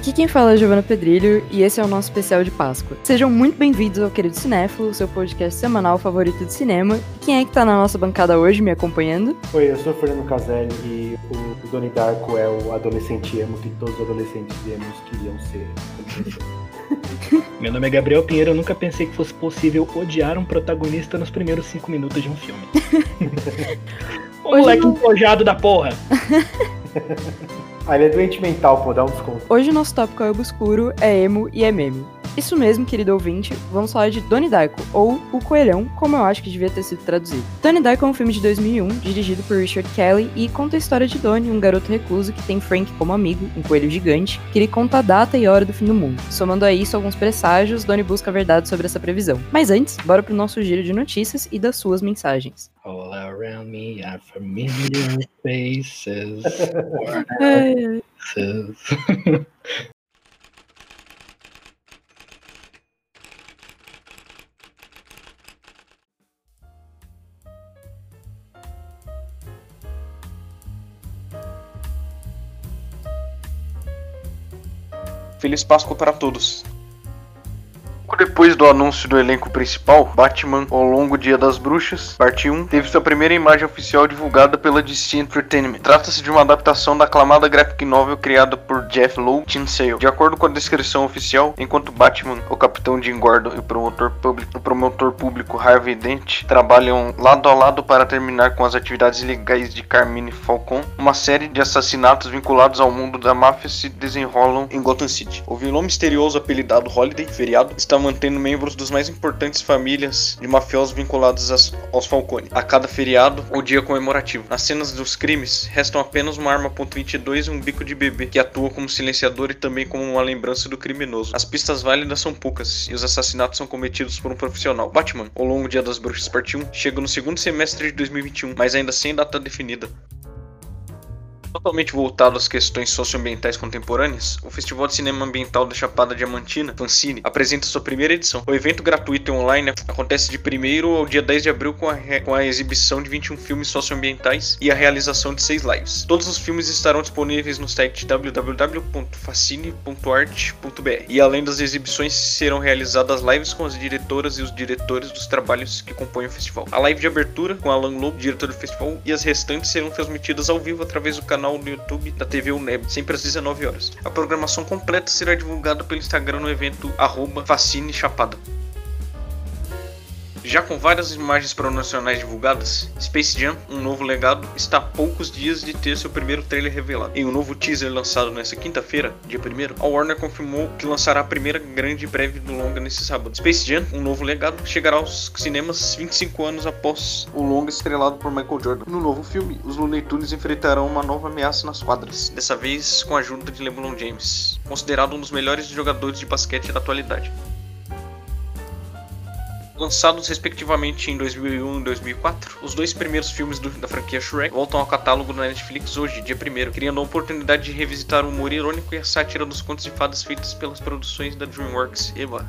Aqui quem fala é Giovana Pedrilho e esse é o nosso especial de Páscoa. Sejam muito bem-vindos ao Querido Cinéfilo, seu podcast semanal favorito de cinema. Quem é que tá na nossa bancada hoje me acompanhando? Oi, eu sou o Fernando Caselli e o, Doni Darko é o adolescente emo que todos os adolescentes emos queriam ser. Meu nome é Gabriel Pinheiro, eu nunca pensei que fosse possível odiar um protagonista nos primeiros cinco minutos de um filme. o moleque não... empojado da porra! ah, ele é doente mental, pô, dá um desconto. Hoje o nosso tópico é obscuro, é emo e é meme. Isso mesmo, querido ouvinte, vamos falar de Donnie Darko, ou O Coelhão, como eu acho que devia ter sido traduzido. Donnie Darko é um filme de 2001, dirigido por Richard Kelly, e conta a história de Donnie, um garoto recluso que tem Frank como amigo, um coelho gigante, que lhe conta a data e hora do fim do mundo. Somando a isso alguns presságios, Donnie busca a verdade sobre essa previsão. Mas antes, bora pro nosso giro de notícias e das suas mensagens. All around me are familiar faces. Feliz Páscoa para todos depois do anúncio do elenco principal, Batman ao longo Dia das Bruxas, parte 1, teve sua primeira imagem oficial divulgada pela DC Entertainment. Trata-se de uma adaptação da aclamada graphic novel criada por Jeff Lowe Tinsale. De acordo com a descrição oficial, enquanto Batman, o capitão Jim Gordon e o promotor público, o promotor público Harvey Dent trabalham lado a lado para terminar com as atividades ilegais de Carmine Falcon, uma série de assassinatos vinculados ao mundo da máfia se desenrolam em Gotham City. O vilão misterioso apelidado Holiday, feriado, está mantendo membros dos mais importantes famílias de mafiosos vinculados aos Falcone. A cada feriado, o dia comemorativo. Nas cenas dos crimes, restam apenas uma arma .22 e um bico de bebê, que atua como silenciador e também como uma lembrança do criminoso. As pistas válidas são poucas, e os assassinatos são cometidos por um profissional. Batman, ao longo Dia das Bruxas Parte 1, chega no segundo semestre de 2021, mas ainda sem data definida. Totalmente voltado às questões socioambientais contemporâneas, o Festival de Cinema Ambiental da Chapada Diamantina, Fancine, apresenta sua primeira edição. O evento gratuito e online acontece de 1 ao dia 10 de abril com a, com a exibição de 21 filmes socioambientais e a realização de 6 lives. Todos os filmes estarão disponíveis no site www.facine.art.br. E além das exibições, serão realizadas lives com as diretoras e os diretores dos trabalhos que compõem o festival. A live de abertura com Alan Lobo, diretor do festival, e as restantes serão transmitidas ao vivo através do canal canal no YouTube da TV UNEB, sempre às 19 horas. A programação completa será divulgada pelo Instagram no evento arroba Chapada. Já com várias imagens promocionais divulgadas, Space Jam, um novo legado, está a poucos dias de ter seu primeiro trailer revelado. Em um novo teaser lançado nesta quinta-feira, dia 1 a Warner confirmou que lançará a primeira grande breve do longa nesse sábado. Space Jam, um novo legado, chegará aos cinemas 25 anos após o longa estrelado por Michael Jordan. No novo filme, os Looney Tunes enfrentarão uma nova ameaça nas quadras, dessa vez com a ajuda de LeBron James, considerado um dos melhores jogadores de basquete da atualidade lançados respectivamente em 2001 e 2004, os dois primeiros filmes do, da franquia Shrek voltam ao catálogo da Netflix hoje, dia 1 criando a oportunidade de revisitar o humor irônico e a sátira dos contos de fadas feitos pelas produções da DreamWorks. Eba!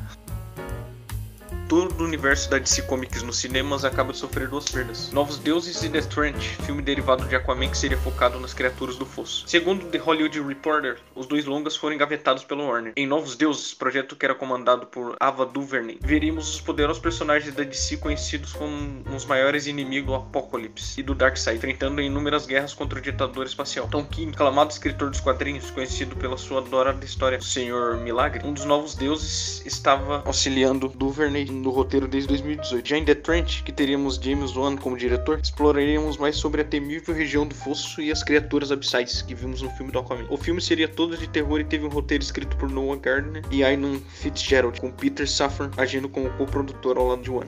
Todo o universo da DC Comics nos cinemas acaba de sofrer duas perdas. Novos Deuses e The Trench, filme derivado de Aquaman que seria focado nas criaturas do fosso. Segundo The Hollywood Reporter, os dois longas foram engavetados pelo Warner. Em Novos Deuses, projeto que era comandado por Ava DuVernay, veríamos os poderosos personagens da DC conhecidos como os maiores inimigos do Apocalipse e do Darkseid, enfrentando inúmeras guerras contra o ditador espacial. Tom King, aclamado escritor dos quadrinhos, conhecido pela sua adorada história O Senhor Milagre, um dos novos deuses estava auxiliando DuVernay no roteiro desde 2018. Já em The Trench, que teríamos James Wan como diretor, exploraríamos mais sobre a temível região do fosso e as criaturas abissais que vimos no filme do Aquaman. O filme seria todo de terror e teve um roteiro escrito por Noah Gardner e Ainon Fitzgerald, com Peter Safran agindo como co-produtor ao lado de Wan.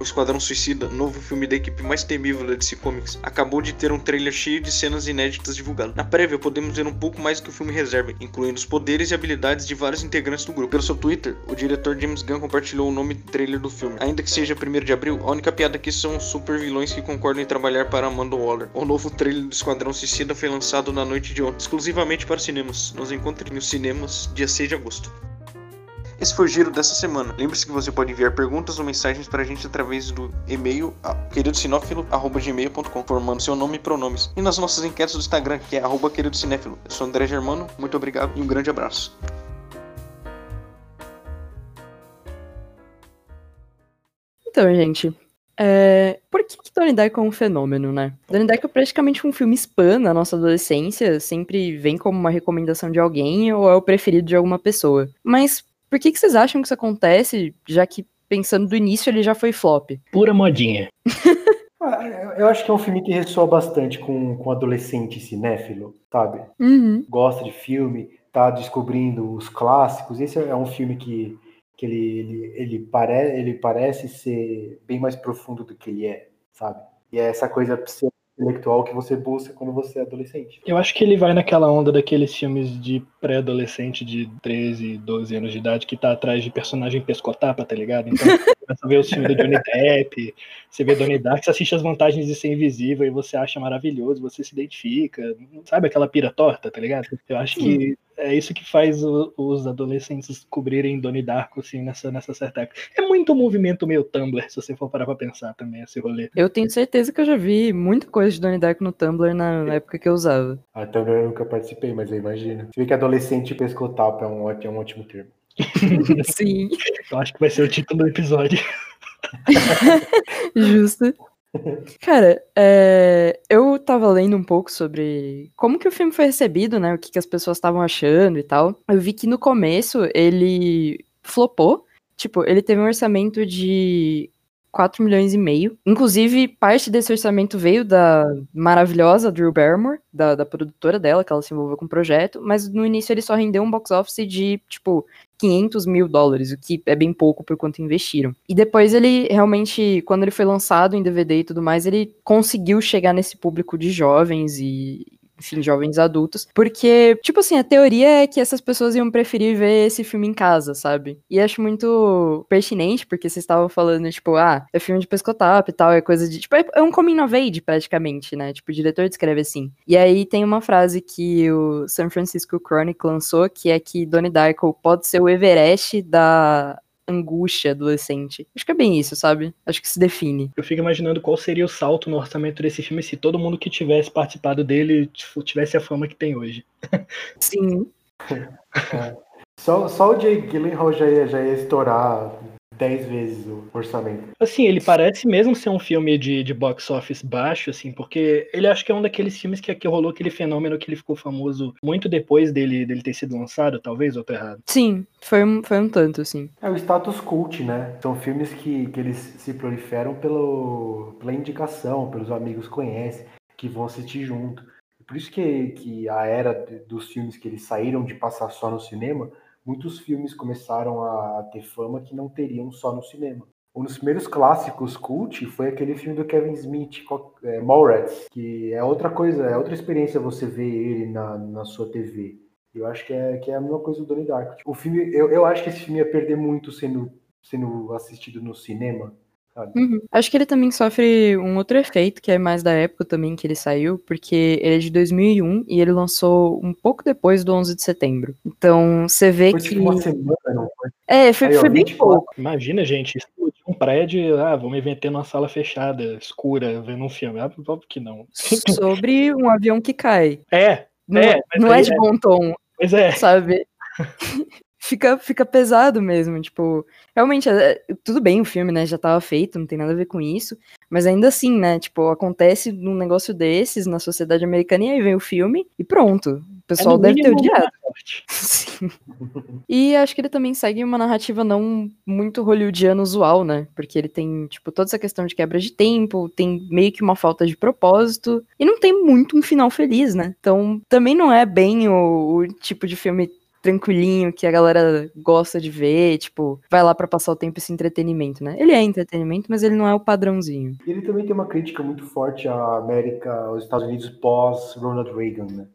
O Esquadrão Suicida, novo filme da equipe mais temível da DC Comics, acabou de ter um trailer cheio de cenas inéditas divulgado. Na prévia, podemos ver um pouco mais do que o filme reserva, incluindo os poderes e habilidades de vários integrantes do grupo. Pelo seu Twitter, o diretor James Gunn compartilhou o nome do trailer do filme. Ainda que seja 1 de abril, a única piada aqui são os super vilões que concordam em trabalhar para Amanda Waller. O novo trailer do Esquadrão Suicida foi lançado na noite de ontem, exclusivamente para cinemas. Nos encontre nos cinemas dia 6 de agosto. Esse foi o giro dessa semana. Lembre-se que você pode enviar perguntas ou mensagens pra gente através do e-mail queridocinófilo.gmail.com, formando seu nome e pronomes. E nas nossas enquetes do Instagram, que é queridocinéfilo. Eu sou André Germano, muito obrigado e um grande abraço. Então, gente, é... por que, que Donnie Darko é um fenômeno, né? Donnie Darko é praticamente um filme spam na nossa adolescência, sempre vem como uma recomendação de alguém ou é o preferido de alguma pessoa. Mas por que, que vocês acham que isso acontece, já que, pensando do início, ele já foi flop? Pura modinha. Ah, Eu acho que é um filme que ressoa bastante com, com adolescente cinéfilo, sabe? Uhum. Gosta de filme, tá descobrindo os clássicos. Esse é um filme que, que ele, ele, ele, pare, ele parece ser bem mais profundo do que ele é, sabe? E é essa coisa pseudo-intelectual que você busca quando você é adolescente. Eu acho que ele vai naquela onda daqueles filmes de pré-adolescente de 13, 12 anos de idade que tá atrás de personagem pescotapa, tá ligado? Então você começa a ver os filmes do Johnny Depp, você vê Donnie Dark, você assiste as vantagens de ser invisível e você acha maravilhoso, você se identifica, sabe aquela pira torta, tá ligado? Eu acho que é isso que faz o- os adolescentes cobrirem Donnie Darko, assim, nessa, nessa certa época. É muito movimento meio Tumblr, se você for parar pra pensar também, esse rolê. Eu tenho certeza que eu já vi muita coisa de Donnie Darko no Tumblr na na época que eu usava. Ah, então eu nunca participei, mas eu imagino. Você vê que adolescente pescotapa é um, ótimo- é um ótimo termo. Sim, Eu acho que vai ser o título do episódio. justo. Cara, é, eu tava lendo um pouco sobre como que o filme foi recebido, né? O que, que as pessoas estavam achando e tal. Eu vi que no começo ele flopou. Tipo, ele teve um orçamento de 4 milhões e meio. Inclusive, parte desse orçamento veio da maravilhosa Drew Barrymore, da, da produtora dela, que ela se envolveu com o projeto. Mas no início ele só rendeu um box office de, tipo, 500 mil dólares, o que é bem pouco por quanto investiram. E depois ele realmente, quando ele foi lançado em DVD e tudo mais, ele conseguiu chegar nesse público de jovens e, enfim, jovens adultos. Porque, tipo assim, a teoria é que essas pessoas iam preferir ver esse filme em casa, sabe? E acho muito pertinente, porque vocês estavam falando, tipo, ah, é filme de pescotap e tal, é coisa de. Tipo, é, é um coming of age, praticamente, né? Tipo, o diretor descreve assim. E aí tem uma frase que o San Francisco Chronicle lançou, que é que Donnie Darko pode ser o Everest da angústia adolescente. Acho que é bem isso, sabe? Acho que se define. Eu fico imaginando qual seria o salto no orçamento desse filme se todo mundo que tivesse participado dele tipo, tivesse a fama que tem hoje. Sim. Só, só o Jay Gyllenhaal já ia, já ia estourar 10 vezes o orçamento. Assim, ele parece mesmo ser um filme de, de box office baixo, assim, porque ele acho que é um daqueles filmes que, que rolou aquele fenômeno que ele ficou famoso muito depois dele, dele ter sido lançado, talvez, ou tô errado. Sim, foi um, foi um tanto, assim. É o status cult, né? São filmes que, que eles se proliferam pelo, pela indicação, pelos amigos que conhecem, que vão assistir junto. Por isso que, que a era dos filmes que eles saíram de passar só no cinema, muitos filmes começaram a ter fama que não teriam só no cinema. Um dos primeiros clássicos cult foi aquele filme do Kevin Smith, é, Mallrats, que é outra coisa, é outra experiência você ver ele na, na sua TV. Eu acho que é, que é a mesma coisa do Donnie Darko. O filme, eu, eu acho que esse filme ia perder muito sendo, sendo assistido no cinema? Uhum. Acho que ele também sofre um outro efeito, que é mais da época também que ele saiu, porque ele é de 2001 e ele lançou um pouco depois do 11 de setembro. Então, você vê Foi que... tipo uma semana, não foi? É, foi, Aí, ó, foi bem 24. pouco. Imagina, gente, um prédio, ah, vamos inventar numa sala fechada, escura, vendo um filme. Ah, óbvio que não. Sobre um avião que cai. É, Não É, é, mas não é aí de é. bom tom, pois é. sabe? fica, fica pesado mesmo, tipo, realmente, é- tudo bem o filme, né, já tava feito, não tem nada a ver com isso, mas ainda assim, né, tipo, acontece num negócio desses na sociedade americana e aí vem o filme e pronto, o pessoal É deve ter odiado. Sim. E acho que ele também segue uma narrativa não muito hollywoodiana usual, né? Porque ele tem, tipo, toda essa questão de quebra de tempo, tem meio que uma falta de propósito, e não tem muito um final feliz, né? Então, também não é bem o, o tipo de filme tranquilinho que a galera gosta de ver, tipo, vai lá pra passar o tempo esse entretenimento, né? Ele é entretenimento, mas ele não é o padrãozinho. Ele também tem uma crítica muito forte à América, aos Estados Unidos pós Ronald Reagan, né?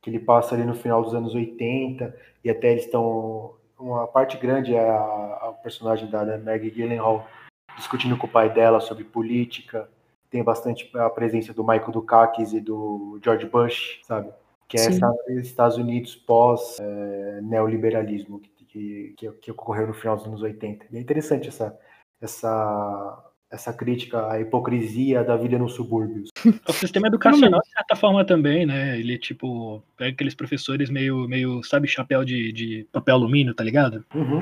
Que ele passa ali no final dos anos 80 e até eles estão uma parte grande é a, a personagem da, da Maggie Gyllenhaal discutindo com o pai dela sobre política. Tem bastante a presença do Michael Dukakis e do George Bush, sabe? Que é Estados Unidos pós eh, neoliberalismo que, que, que, ocorreu no final dos anos 80. E é interessante essa, essa, essa crítica à hipocrisia da vida nos subúrbios. O sistema educacional, de certa forma, também, né? Ele, tipo, pega aqueles professores meio, meio sabe, chapéu de, de papel alumínio, tá ligado? Uhum.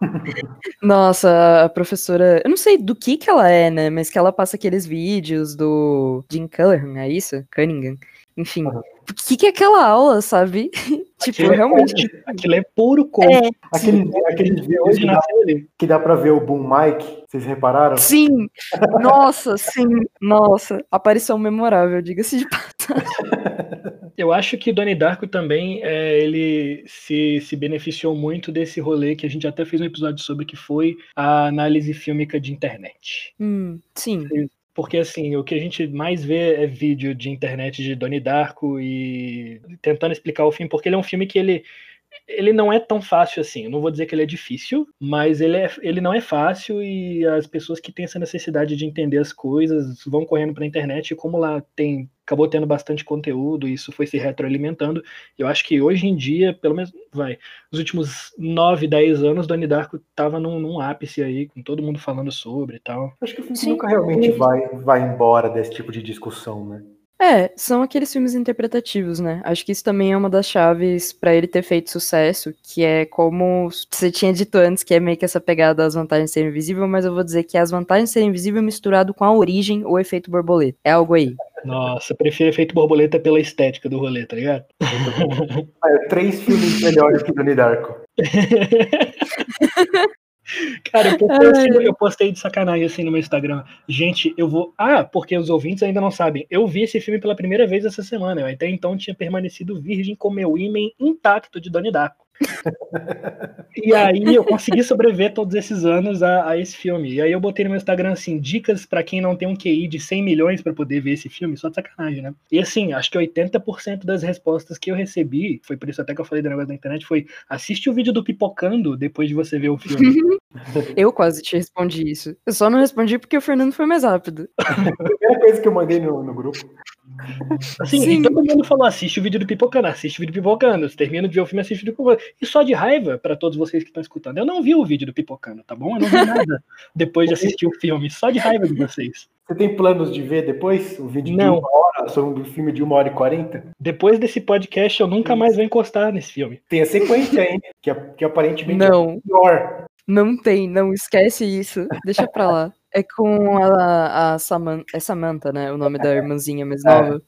Nossa, a professora. Eu não sei do que que ela é, né? Mas que ela passa aqueles vídeos do Jim Callahan, é isso? Cunningham. Enfim. Uhum. O que, que é aquela aula, sabe? tipo, Aquilo é realmente. coach, Aquilo é puro coach. É, Aquele, aquele vídeo Hoje que dá, que dá pra ver o Boom Mike, vocês repararam? sim! Nossa, sim! Nossa, aparição memorável, diga-se de passagem. Eu acho que Donnie Darko também, é, ele se, se beneficiou muito desse rolê que a gente até fez um episódio sobre, que foi a análise fílmica de internet. Hum, sim. Porque, assim, o que a gente mais vê é vídeo de internet de Donnie Darko e tentando explicar o filme, porque ele é um filme que ele, ele não é tão fácil assim. Eu não vou dizer que ele é difícil, mas ele, é, ele não é fácil e as pessoas que têm essa necessidade de entender as coisas vão correndo para a internet e como lá tem acabou tendo bastante conteúdo, isso foi se retroalimentando. Eu acho que hoje em dia, pelo menos, vai, nos últimos 9, 10 anos, Donnie Darko tava num, num ápice aí, com todo mundo falando sobre e tal. Acho que o filme nunca realmente vai, vai embora desse tipo de discussão, né? É, são aqueles filmes interpretativos, né? Acho que isso também é uma das chaves pra ele ter feito sucesso, que é como você tinha dito antes, que é meio que essa pegada das vantagens de ser invisível, mas eu vou dizer que é as vantagens de ser invisível misturado com a origem ou efeito borboleta. É algo aí. Nossa, prefiro efeito borboleta pela estética do rolê, tá ligado? É três filmes melhores que Donnie Darko. Cara, eu postei, assim, eu postei de sacanagem assim no meu Instagram. Gente, eu vou. Ah, porque os ouvintes ainda não sabem. Eu vi esse filme pela primeira vez essa semana. Eu até então tinha permanecido virgem com meu ímã intacto de Donnie Darko. E aí eu consegui sobreviver todos esses anos a, a esse filme. E aí eu botei no meu Instagram assim, dicas pra quem não tem um QI de 100 milhões pra poder ver esse filme, só de sacanagem, né? E assim, acho que 80% das respostas que eu recebi, foi por isso até que eu falei do negócio da internet, foi assiste o vídeo do Pipocando depois de você ver o filme. Eu quase te respondi isso. Eu só não respondi porque o Fernando foi mais rápido. Primeira coisa que eu mandei no, no grupo. Assim, Sim. e todo mundo falou: assiste o vídeo do Pipocando, assiste o vídeo do Pipocando. Você termina de ver o filme, assiste o vídeo do Pipocando. E só de raiva, pra todos vocês que estão escutando, eu não vi o vídeo do Pipocando, tá bom? Eu não vi nada depois de assistir o filme, só de raiva de vocês. Você tem planos de ver depois o vídeo Não. de uma hora, sobre um filme de uma hora e quarenta? Depois desse podcast, eu nunca mais vou encostar nesse filme. Tem a sequência aí, que, que aparentemente Não. é pior. Não tem, não esquece isso. Deixa pra lá. É com a, a Saman é Samantha, né? O nome da irmãzinha mais É.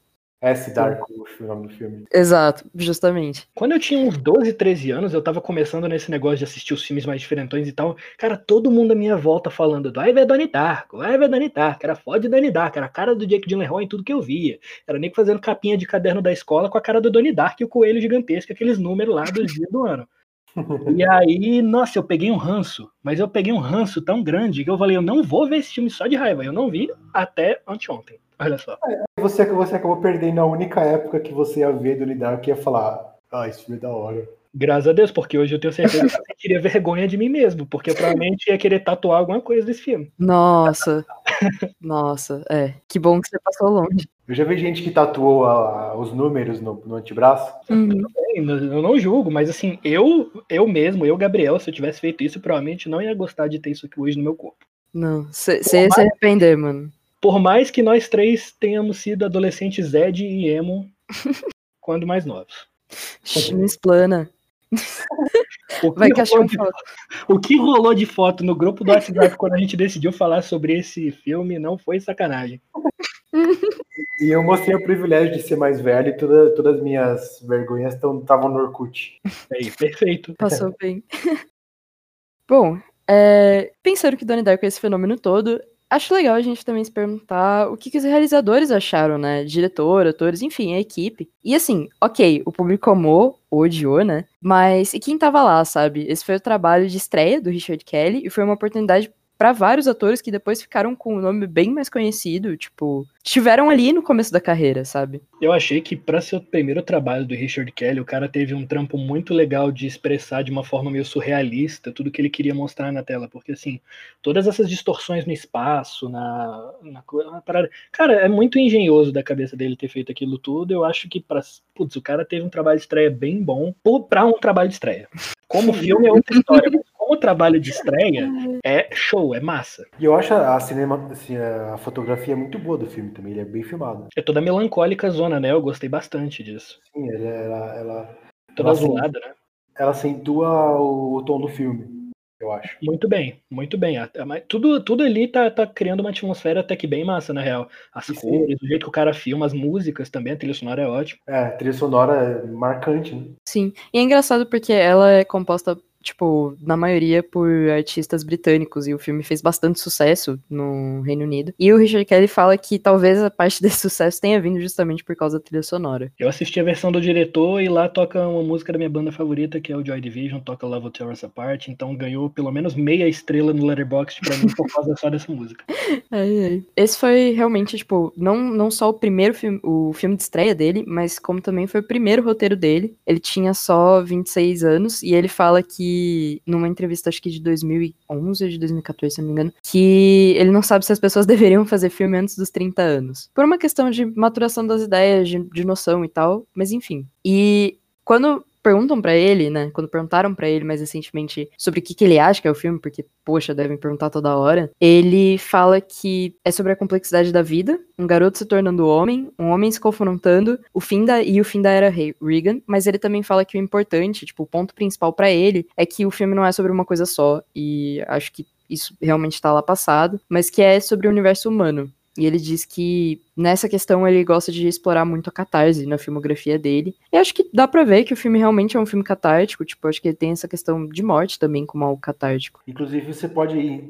S. Darko, o nome do filme. Exato, justamente. Quando eu tinha uns 12, 13 anos, eu tava começando nesse negócio de assistir os filmes mais diferentões e tal. Cara, todo mundo à minha volta falando do Ai, ver Donnie Darko, ai, ver Donnie Darko. Era foda de Donnie Darko, era a cara do Jake Gyllenhaal em tudo que eu via. Era nem fazendo capinha de caderno da escola com a cara do Donnie Darko e o coelho gigantesco, aqueles números lá dos dias do ano. E aí, nossa, eu peguei um ranço, mas eu peguei um ranço tão grande que eu falei, eu não vou ver esse filme só de raiva. Eu não vi até anteontem. Olha só. Você, você acabou perdendo a única época que você ia ver Donnie Darko que ia falar, ah, esse filme é da hora. Graças a Deus, porque hoje eu tenho certeza que eu sentiria vergonha de mim mesmo, porque eu provavelmente ia querer tatuar alguma coisa desse filme. Nossa. Nossa, é. Que bom que você passou longe. Eu já vi gente que tatuou a- os números no, no antebraço. Uhum. Eu não julgo, mas assim, eu, eu mesmo, eu, Gabriel, se eu tivesse feito isso, provavelmente não ia gostar de ter isso aqui hoje no meu corpo. Não, você ia se arrepender, mano. Por mais que nós três tenhamos sido adolescentes Zed e Emo quando mais novos. Não explana. O que, Vai que achou de, foto. o que rolou de foto no grupo do WhatsApp quando a gente decidiu falar sobre esse filme não foi sacanagem. E eu mostrei o privilégio de ser mais velho e toda, todas as minhas vergonhas estavam no Orkut. Aí, perfeito. Passou bem. Bom, é, pensando que Donnie Darko é esse fenômeno todo, acho legal a gente também se perguntar o que, que os realizadores acharam, né? Diretor, atores, enfim, a equipe. E assim, ok, o público amou, ou odiou, né? Mas e quem tava lá, sabe? Esse foi o trabalho de estreia do Richard Kelly e foi uma oportunidade pra vários atores que depois ficaram com um nome bem mais conhecido, tipo, estiveram ali no começo da carreira, sabe? Eu achei que para ser o primeiro trabalho do Richard Kelly, o cara teve um trampo muito legal de expressar de uma forma meio surrealista tudo que ele queria mostrar na tela, porque assim, todas essas distorções no espaço, na, na, na parada, cara, é muito engenhoso da cabeça dele ter feito aquilo tudo. Eu acho que para, putz, o cara teve um trabalho de estreia bem bom para um trabalho de estreia. Como filme é outra história, mas como trabalho de estreia, é show, é massa. E eu acho a cinema, assim, a fotografia muito boa do filme também, ele é bem filmado. É toda melancólica zona, né? Eu gostei bastante disso. Sim, ela, ela, ela, Toda ela, zoada, né? ela acentua o, o tom do filme, eu acho. Muito bem, muito bem. Tudo, tudo ali tá, tá criando uma atmosfera até que bem massa, na real. As Sim. cores, o jeito que o cara filma, as músicas também, a trilha sonora é ótima. É, a trilha sonora é marcante, né? Sim. E é engraçado porque ela é composta, tipo, na maioria por artistas britânicos e o filme fez bastante sucesso no Reino Unido. E o Richard Kelly fala que talvez a parte desse sucesso tenha vindo justamente por causa da trilha sonora. Eu assisti a versão do diretor e lá toca uma música da minha banda favorita, que é o Joy Division, toca Love Tear Us Apart, então ganhou pelo menos meia estrela no Letterboxd pra mim por causa só dessa música. Esse foi realmente, tipo, não, não só o primeiro filme, o filme de estreia dele, mas como também foi o primeiro roteiro dele. Ele tinha só 26 anos e ele fala que, numa entrevista, acho que de 2011 ou de 2014, se não me engano, que ele não sabe se as pessoas deveriam fazer filme antes dos 30 anos. Por uma questão de maturação das ideias, de, de noção e tal, mas enfim. E quando perguntam pra ele, né, quando perguntaram pra ele mais recentemente sobre o que, que ele acha que é o filme, porque, poxa, devem perguntar toda hora, ele fala que é sobre a complexidade da vida, um garoto se tornando homem, um homem se confrontando, o fim da e o fim da era Re- Reagan, mas ele também fala que o importante, tipo, o ponto principal pra ele é que o filme não é sobre uma coisa só, e acho que isso realmente tá lá passado, mas que é sobre o universo humano. E ele diz que nessa questão ele gosta de explorar muito a catarse na filmografia dele. E acho que dá pra ver que o filme realmente é um filme catártico, tipo, acho que ele tem essa questão de morte também como algo catártico. Inclusive, você pode.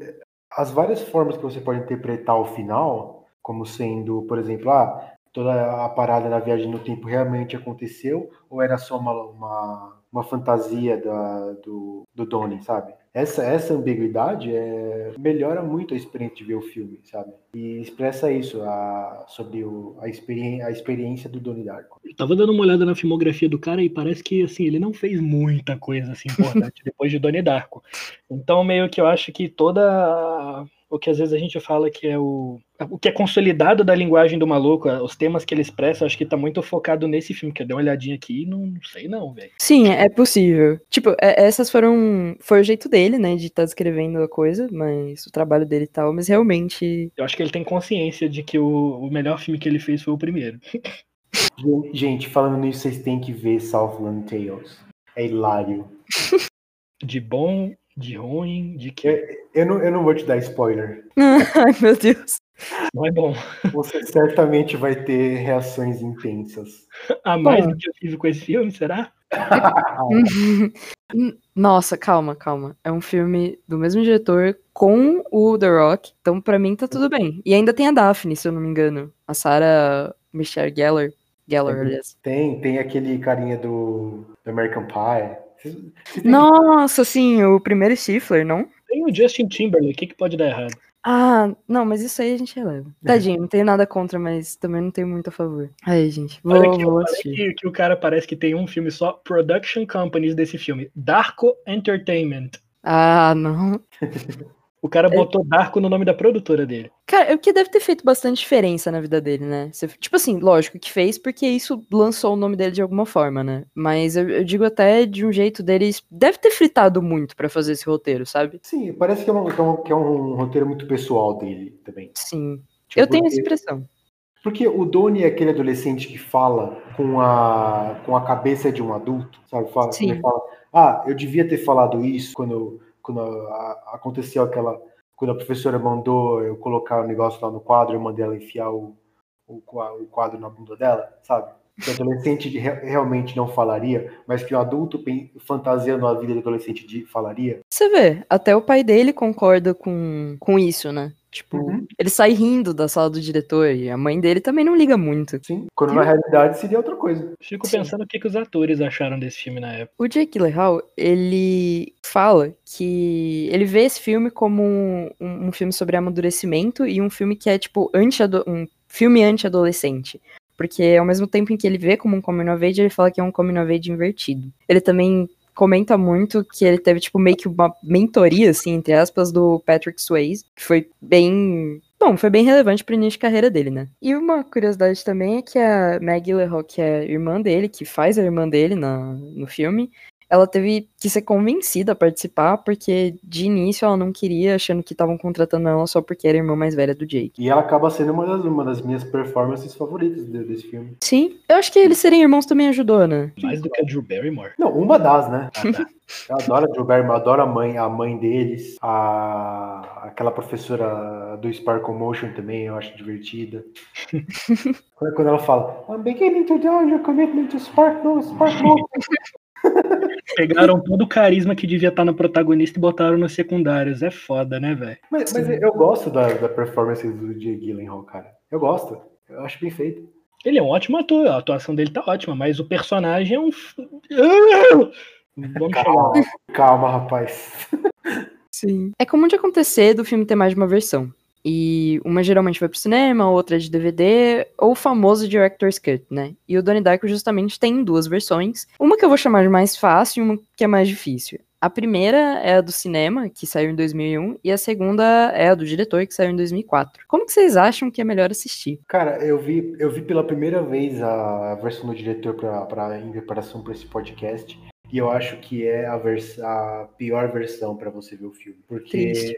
As várias formas que você pode interpretar o final, como sendo, por exemplo, ah, toda a parada da viagem no tempo realmente aconteceu, ou era só uma, uma, uma fantasia da, do, do Donnie, sabe? Essa, essa ambiguidade é, melhora muito a experiência de ver o filme, sabe? E expressa isso a, sobre o, a, experi a experiência do Donnie Darko. Eu tava dando uma olhada na filmografia do cara e parece que, assim, ele não fez muita coisa, assim, importante depois de Donnie Darko. Então, meio que eu acho que toda... O que às vezes a gente fala que é o... O que é consolidado da linguagem do maluco, os temas que ele expressa, acho que tá muito focado nesse filme, que eu dei uma olhadinha aqui e não, não sei não, velho. Sim, é possível. Tipo, é- essas foram. Foi o jeito dele, né, de estar descrevendo a coisa, mas o trabalho dele e tal, mas realmente. Eu acho que ele tem consciência de que o, o melhor filme que ele fez foi o primeiro. Gente, falando nisso, vocês têm que ver Southland Tales. É hilário. De bom, de ruim, de que Eu não, eu não vou te dar spoiler. Ai, meu Deus. não é bom. Você certamente vai ter reações intensas. A mais Bom. do que eu tive com esse filme, será? Nossa, calma, calma. É um filme do mesmo diretor com o The Rock, então pra mim tá tudo bem. E ainda tem a Daphne, se eu não me engano. A Sarah Michelle Gellar. Gellar, Uhum. aliás. Tem, tem aquele carinha do, do American Pie. Nossa, sim, o primeiro Stifler, não? Tem o Justin Timberlake, o que, que pode dar errado? Ah, não, mas isso aí a gente releva. Tadinho, não tenho nada contra, mas também não tenho muito a favor. Aí, gente, vou, Olha, aqui, vou assistir. que, que o cara parece que tem um filme só, Production Companies desse filme, Darko Entertainment. Ah, não. O cara botou Darko no nome da produtora dele. Cara, o que deve ter feito bastante diferença na vida dele, né? Você- tipo assim, lógico que fez, porque isso lançou o nome dele de alguma forma, né? Mas eu, eu digo até de um jeito deles. Deve ter fritado muito pra fazer esse roteiro, sabe? Sim, parece que é, uma- que é um, que é um roteiro muito pessoal dele também. Sim. Tipo, eu tenho porque- essa impressão. Porque o Donnie é aquele adolescente que fala com a, com a cabeça de um adulto, sabe? Fala, Sim. Ele fala, ah, eu devia ter falado isso quando, quando a- aconteceu aquela. Quando a professora mandou eu colocar o negócio lá no quadro, eu mandei ela enfiar o, o, o quadro na bunda dela, sabe? Que o adolescente re- realmente não falaria, mas que o adulto fantasiando a vida do adolescente de- falaria. Você vê, até o pai dele concorda com, com isso, né? Tipo, Uhum. ele sai rindo da sala do diretor e a mãe dele também não liga muito. Sim, quando na realidade seria outra coisa. Fico Sim. pensando o que, que os atores acharam desse filme na época. O Jake Gyllenhaal, ele fala que ele vê esse filme como um, um filme sobre amadurecimento e um filme que é, tipo, anti um filme anti-adolescente. Porque ao mesmo tempo em que ele vê como um coming of age, ele fala que é um coming of age invertido. Ele também comenta muito que ele teve, tipo, meio que uma mentoria, assim, entre aspas, do Patrick Swayze, que foi bem... Bom, foi bem relevante pro início de carreira dele, né? E uma curiosidade também é que a Maggie Gyllenhaal, que é a irmã dele, que faz a irmã dele na, no filme, ela teve que ser convencida a participar, porque de início ela não queria, achando que estavam contratando ela só porque era a irmã mais velha do Jake. E ela acaba sendo uma das, uma das minhas performances favoritas de- desse filme. Sim, eu acho que eles serem irmãos também ajudou, né? Mais do que a Drew Barrymore. Não, uma das, né? Ah, tá. Eu adoro a Drew Barrymore, adoro a mãe, a mãe deles, a, aquela professora do Sparkle Motion também, eu acho divertida. quando, quando ela fala, I'm beginning to doubt your commitment to Sparkle, Sparkle Motion. Pegaram todo o carisma que devia estar no protagonista e botaram nos secundários. É foda, né, velho? Mas, mas eu gosto da, da performance do Jake Gyllenhaal, cara. Eu gosto. Eu acho bem feito. Ele é um ótimo ator, a atuação dele tá ótima, mas o personagem é um. Vamos. Calma, calma, rapaz. Sim. É comum de acontecer do filme ter mais de uma versão. E uma geralmente vai pro cinema, outra é de DVD, ou o famoso Director's Cut, né? E o Donnie Darko justamente tem duas versões. Uma que eu vou chamar de mais fácil e uma que é mais difícil. A primeira é a do cinema, que saiu em 2001, e a segunda é a do diretor, que saiu em 2004. Como que vocês acham que é melhor assistir? Cara, eu vi, eu vi pela primeira vez a versão do diretor pra, pra, em preparação para esse podcast. E eu acho que é a, vers a pior versão pra você ver o filme. Porque. Triste.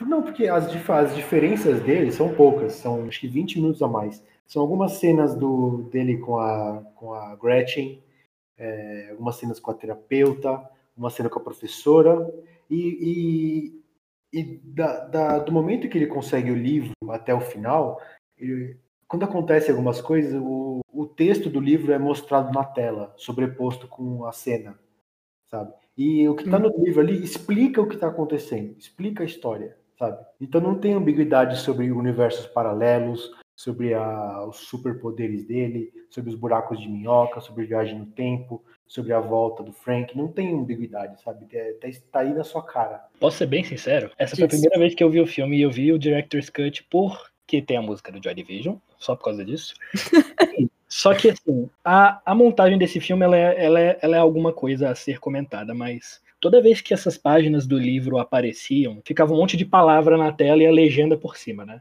Não, porque as, as diferenças dele são poucas, são acho que 20 minutos a mais. São algumas cenas do, dele com a, com a Gretchen, é, algumas cenas com a terapeuta, uma cena com a professora, e, e, e da- da- do momento que ele consegue o livro até o final, ele- quando acontece algumas coisas, o, o texto do livro é mostrado na tela, sobreposto com a cena, sabe? E o que está no livro ali explica o que está acontecendo, explica a história, sabe? Então não tem ambiguidade sobre universos paralelos, sobre a- os superpoderes dele, sobre os buracos de minhoca, sobre viagem no tempo, sobre a volta do Frank. Não tem ambiguidade, sabe? É, tá, tá aí na sua cara. Posso ser bem sincero? Essa foi a primeira vez que eu vi o filme e eu vi o Director's Cut porque tem a música do Joy Division, só por causa disso. Só que, assim, a, a montagem desse filme ela é, ela, é, ela é alguma coisa a ser comentada, mas toda vez que essas páginas do livro apareciam, ficava um monte de palavra na tela e a legenda por cima, né?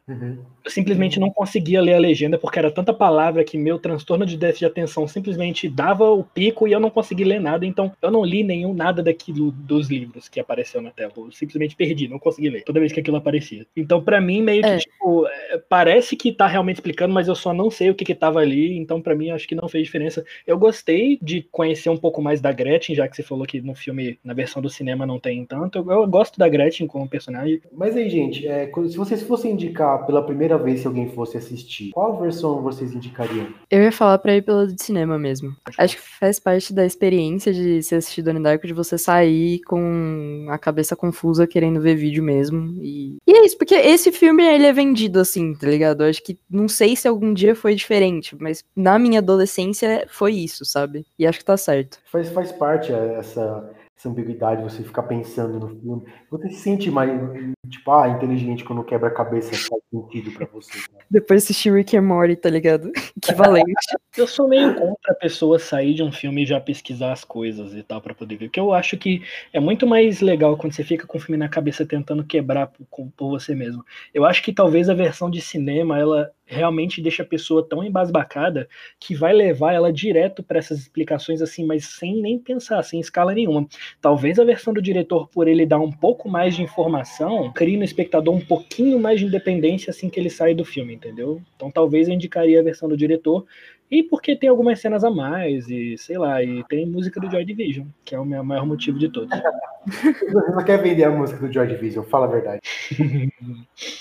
Eu simplesmente não conseguia ler a legenda porque era tanta palavra que meu transtorno de déficit de atenção simplesmente dava o pico e eu não conseguia ler nada. Então eu não li nenhum nada daquilo dos livros que apareceu na tela. Eu simplesmente perdi, não consegui ler toda vez que aquilo aparecia. Então pra mim meio que É. tipo é, parece que tá realmente explicando, mas eu só não sei o que que tava ali. Então pra mim acho que não fez diferença. Eu gostei de conhecer um pouco mais da Gretchen, já que você falou que no filme na versão do cinema não tem tanto. Eu, eu gosto da Gretchen como personagem. Mas aí, gente, é, se vocês fossem indicar pela primeira vez se alguém fosse assistir, qual versão vocês indicariam? Eu ia falar pra ir pela de cinema mesmo. Acho que faz parte da experiência de se assistir Donnie Darko, de você sair com a cabeça confusa querendo ver vídeo mesmo. E, e é isso, porque esse filme ele é vendido assim, tá ligado? Eu acho que não sei se algum dia foi diferente, mas na minha adolescência foi isso, sabe? E acho que tá certo. Faz, faz parte é, essa, essa ambiguidade, você ficar pensando no filme. Você se sente mais, tipo, ah, inteligente quando quebra a cabeça faz sentido pra você. né? Depois assistir Rick and Morty, tá ligado? Equivalente. Eu sou meio contra a pessoa sair de um filme e já pesquisar as coisas e tal pra poder ver. Porque eu acho que é muito mais legal quando você fica com o filme na cabeça tentando quebrar por, por você mesmo. Eu acho que talvez a versão de cinema ela realmente deixa a pessoa tão embasbacada que vai levar ela direto pra essas explicações assim, mas sem nem pensar, sem escala nenhuma. Talvez a versão do diretor, por ele dar um pouco mais de informação, crie no espectador um pouquinho mais de independência assim que ele sai do filme, entendeu? Então talvez eu indicaria a versão do diretor. E porque tem algumas cenas a mais, e sei lá, e tem música do Joy Division, que é o meu maior motivo de todos. Você só quer vender a música do George Vision, fala a verdade.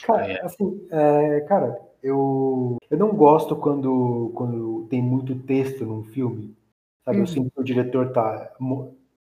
Cara, É. assim, é, cara, eu, eu não gosto quando, quando tem muito texto num filme. Sabe, eu Uhum. sinto que o diretor tá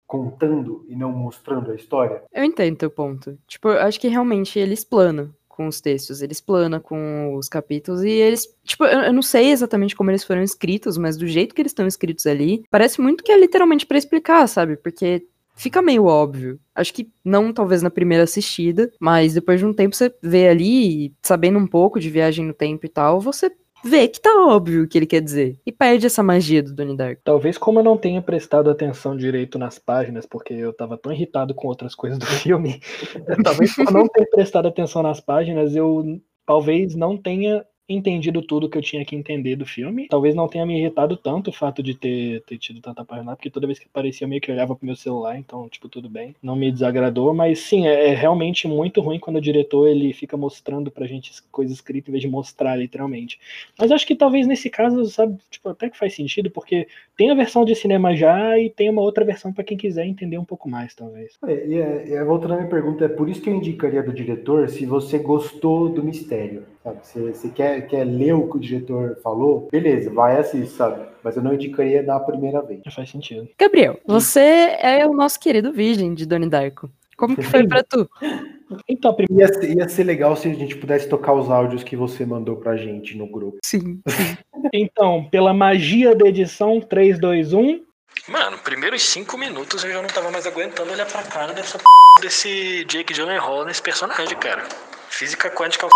contando e não mostrando a história. Eu entendo teu ponto. Tipo, eu acho que realmente ele explana com os textos, ele explana com os capítulos e eles, tipo, eu, eu não sei exatamente como eles foram escritos, mas do jeito que eles estão escritos ali, parece muito que é literalmente pra explicar, sabe? Porque fica meio óbvio. Acho que não talvez na primeira assistida, mas depois de um tempo você vê ali, sabendo um pouco de viagem no tempo e tal, você vê que tá óbvio o que ele quer dizer. E perde essa magia do Donnie Darko. Talvez como eu não tenha prestado atenção direito nas páginas, porque eu tava tão irritado com outras coisas do filme, talvez por não ter prestado atenção nas páginas, eu talvez não tenha entendido tudo que eu tinha que entender do filme. Talvez não tenha me irritado tanto o fato de ter, ter tido tanta página, porque toda vez que aparecia eu meio que olhava pro meu celular, então, tipo, tudo bem. Não me desagradou, mas sim, é, é realmente muito ruim quando o diretor ele fica mostrando pra gente coisas escritas em vez de mostrar, literalmente. Mas acho que talvez nesse caso, sabe, tipo, até que faz sentido, porque tem a versão de cinema já e tem uma outra versão para quem quiser entender um pouco mais, talvez. É, é, é, voltando à minha pergunta, é por isso que eu indicaria do diretor se você gostou do mistério. Sabe? Se você quer, quer ler o que o diretor falou, beleza, vai assistir, sabe? Mas eu não indicaria na primeira vez. Faz sentido. Gabriel, você é o nosso querido virgem de Donnie Darko. Como que foi pra tu? Então, ia ser, ia ser legal se a gente pudesse tocar os áudios que você mandou pra gente no grupo. Sim. então, pela magia da edição 3, 2, 1. Mano, primeiros cinco minutos eu já não tava mais aguentando olhar pra cara dessa p... desse Jake Gyllenhaal nesse personagem, cara. Física quântica